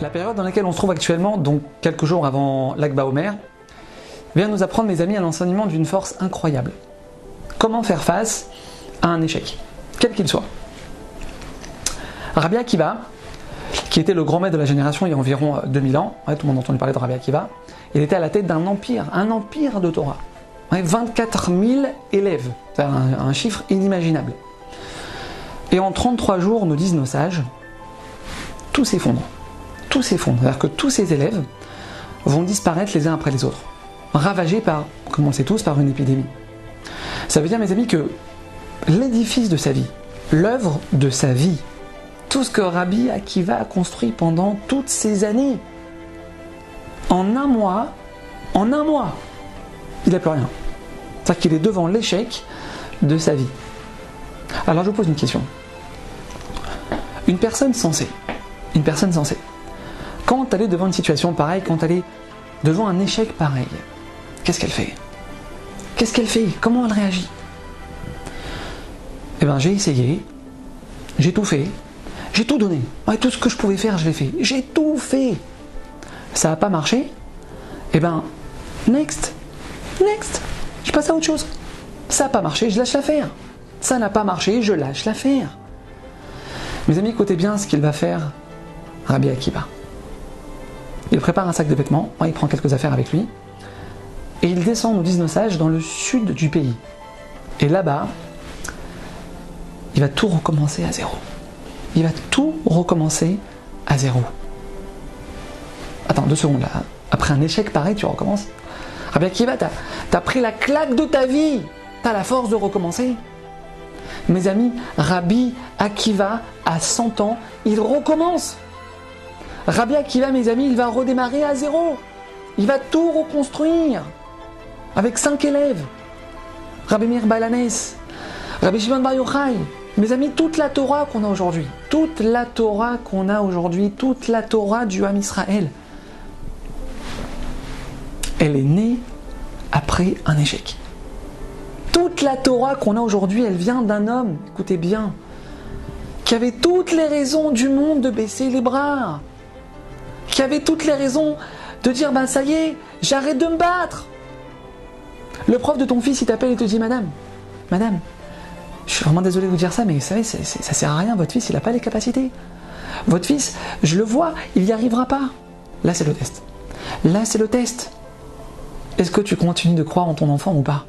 La période dans laquelle on se trouve actuellement, donc quelques jours avant l'Akba Omer, vient nous apprendre, mes amis, un enseignement d'une force incroyable. Comment faire face à un échec, quel qu'il soit. Rabbi Akiva, qui était le grand maître de la génération il y a environ 2000 ans, tout le monde a entendu parler de Rabbi Akiva, il était à la tête d'un empire, un empire de Torah. 24 000 élèves, c'est un, un chiffre inimaginable. Et en 33 jours, nous disent nos sages, tout s'effondre. Tout s'effondre. C'est-à-dire que tous ces élèves vont disparaître les uns après les autres, ravagés par, comme tous, par une épidémie. Ça veut dire, mes amis, que l'édifice de sa vie, l'œuvre de sa vie, tout ce que Rabbi Akiva a construit pendant toutes ces années, en un mois, en un mois, il n'a plus rien. C'est-à-dire qu'il est devant l'échec de sa vie. Alors je vous pose une question. Une personne sensée, une personne sensée, quand elle est devant une situation pareille, quand elle est devant un échec pareil, qu'est-ce qu'elle fait? Qu'est-ce qu'elle fait? Comment elle réagit? Eh bien, j'ai essayé, j'ai tout fait, j'ai tout donné. tout ce que je pouvais faire, je l'ai fait. J'ai tout fait. Ça n'a pas marché? Eh bien, next, next, je passe à autre chose. Ça n'a pas marché, je lâche l'affaire. Ça n'a pas marché, je lâche l'affaire. Mes amis, écoutez bien ce qu'il va faire Rabbi Akiba. Il prépare un sac de vêtements, il prend quelques affaires avec lui, et il descend, nous disent nos dans le sud du pays. Et là-bas, il va tout recommencer à zéro. Il va tout recommencer à zéro. Attends, deux secondes là. Après un échec pareil, tu recommences. Rabbi Akiva, t'as as pris la claque de ta vie. T'as la force de recommencer. Mes amis, Rabbi Akiva, à 100 ans, il recommence. Rabbi Akiva, mes amis, il va redémarrer à zéro. Il va tout reconstruire. Avec cinq élèves. Rabbi Mir Balanes, Rabbi Shimon Bar. Mes amis, toute la Torah qu'on a aujourd'hui, toute la Torah qu'on a aujourd'hui, toute la Torah du Ham Israël, elle est née après un échec. Toute la Torah qu'on a aujourd'hui, elle vient d'un homme, écoutez bien, qui avait toutes les raisons du monde de baisser les bras qui avait toutes les raisons de dire ben ça y est, j'arrête de me battre. Le prof de ton fils, il t'appelle et te dit Madame, Madame, je suis vraiment désolé de vous dire ça, mais vous savez, ça, ça sert à rien, votre fils, il n'a pas les capacités. Votre fils, je le vois, il n'y arrivera pas. Là, c'est le test. Là, c'est le test. Est-ce que tu continues de croire en ton enfant ou pas?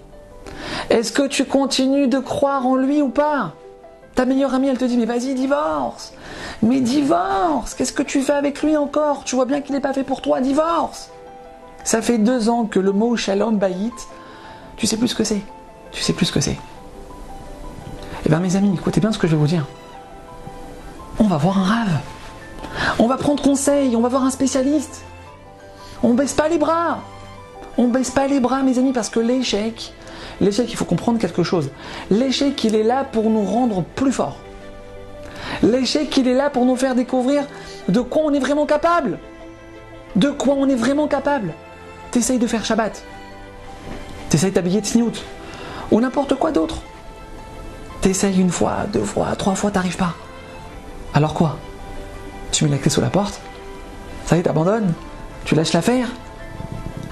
Est-ce que tu continues de croire en lui ou pas? Ta meilleure amie, elle te dit, mais vas-y, divorce. Mais divorce Qu'est-ce que tu fais avec lui encore? Tu vois bien qu'il n'est pas fait pour toi, divorce Ça fait deux ans que le mot shalom bayit, tu sais plus ce que c'est? Tu sais plus ce que c'est? Eh bien mes amis, écoutez bien ce que je vais vous dire. On va voir un rave. On va prendre conseil, on va voir un spécialiste. On baisse pas les bras. On baisse pas les bras, mes amis, parce que l'échec, l'échec, il faut comprendre quelque chose. L'échec, il est là pour nous rendre plus forts. L'échec, il est là pour nous faire découvrir de quoi on est vraiment capable. De quoi on est vraiment capable. T'essayes de faire Shabbat. T'essayes t'habiller de sniout. Ou n'importe quoi d'autre. T'essayes une fois, deux fois, trois fois, t'arrives pas. Alors quoi? Tu mets la clé sous la porte Ça y est, t'abandonnes Tu lâches l'affaire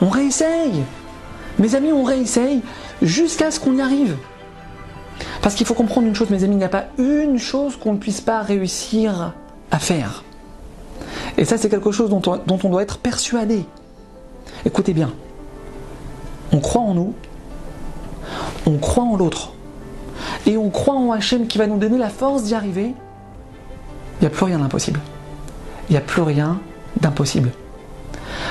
On réessaye Mes amis, on réessaye jusqu'à ce qu'on y arrive. Parce qu'il faut comprendre une chose, mes amis, il n'y a pas une chose qu'on ne puisse pas réussir à faire. Et ça, c'est quelque chose dont on, doit être persuadé. Écoutez bien, on croit en nous, on croit en l'autre, et on croit en Hachem qui va nous donner la force d'y arriver, il n'y a plus rien d'impossible. Il n'y a plus rien d'impossible.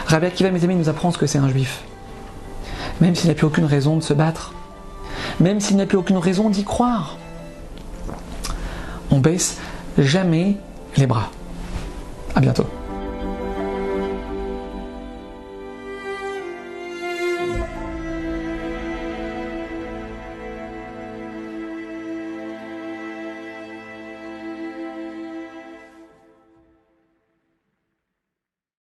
Rabbi Akiva, mes amis, nous apprend ce que c'est un juif. Même s'il n'a plus aucune raison de se battre, même s'il n'y a plus aucune raison d'y croire. On baisse jamais les bras. À bientôt.